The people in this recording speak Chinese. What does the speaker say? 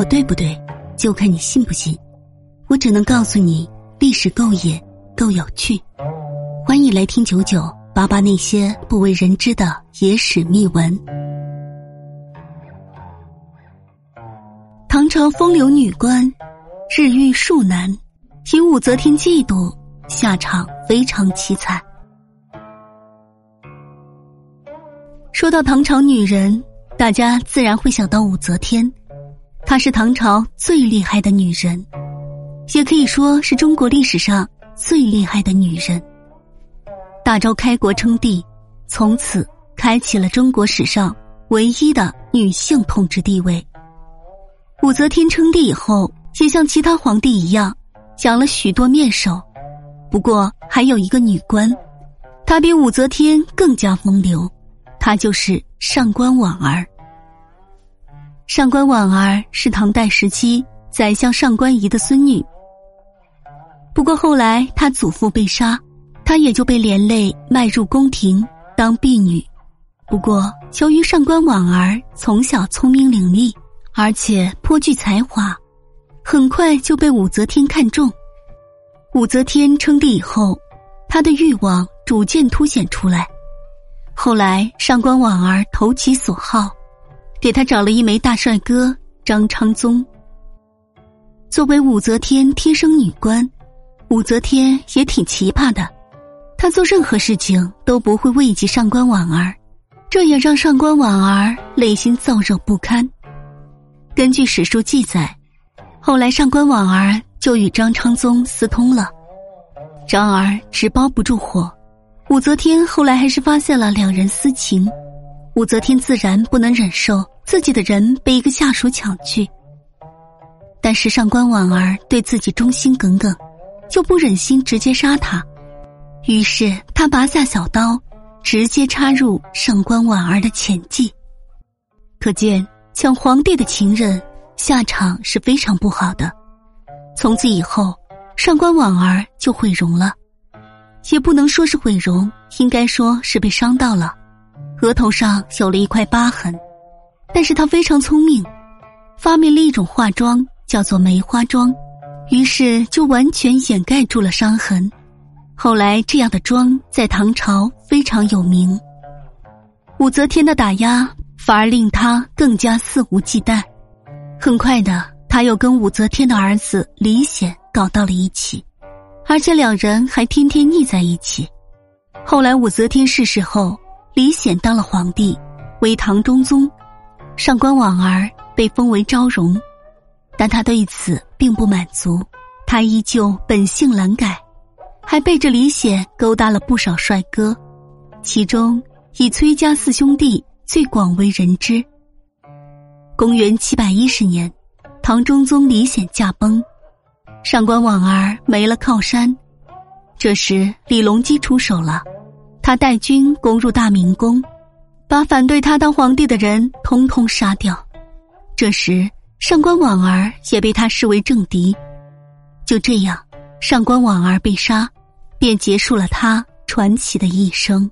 我对不对，就看你信不信。我只能告诉你，历史够野，够有趣。欢迎来听九九八八那些不为人知的野史秘闻。唐朝风流女官，日遇庶男，引武则天嫉妒，下场非常凄惨。说到唐朝女人，大家自然会想到武则天。她是唐朝最厉害的女人，也可以说是中国历史上最厉害的女人。大周开国称帝，从此开启了中国史上唯一的女性统治地位。武则天称帝以后，也像其他皇帝一样，养了许多面首。不过还有一个女官，她比武则天更加风流，她就是上官婉儿。上官婉儿是唐代时期宰相上官仪的孙女。不过后来他祖父被杀，他也就被连累卖入宫廷当婢女。不过由于上官婉儿从小聪明伶俐，而且颇具才华，很快就被武则天看中。武则天称帝以后，她的欲望逐渐凸显出来。后来上官婉儿投其所好。给他找了一枚大帅哥张昌宗。作为武则天贴身女官，武则天也挺奇葩的，她做任何事情都不会畏惧上官婉儿，这也让上官婉儿内心燥热不堪。根据史书记载，后来上官婉儿就与张昌宗私通了，然而纸包不住火，武则天后来还是发现了两人私情。武则天自然不能忍受自己的人被一个下属抢去，但是上官婉儿对自己忠心耿耿，就不忍心直接杀他，于是他拔下小刀，直接插入上官婉儿的前计。可见抢皇帝的情人下场是非常不好的。从此以后，上官婉儿就毁容了，也不能说是毁容，应该说是被伤到了。额头上有了一块疤痕，但是他非常聪明，发明了一种化妆，叫做梅花妆，于是就完全掩盖住了伤痕。后来这样的妆在唐朝非常有名。武则天的打压反而令他更加肆无忌惮，很快的他又跟武则天的儿子李显搞到了一起，而且两人还天天腻在一起。后来武则天逝世后。李显当了皇帝，为唐中宗，上官婉儿被封为昭容，但他对此并不满足，他依旧本性难改，还背着李显勾搭了不少帅哥，其中以崔家四兄弟最广为人知。公元七百一十年，唐中宗李显驾崩，上官婉儿没了靠山，这时李隆基出手了。他带军攻入大明宫，把反对他当皇帝的人通通杀掉。这时，上官婉儿也被他视为政敌。就这样，上官婉儿被杀，便结束了他传奇的一生。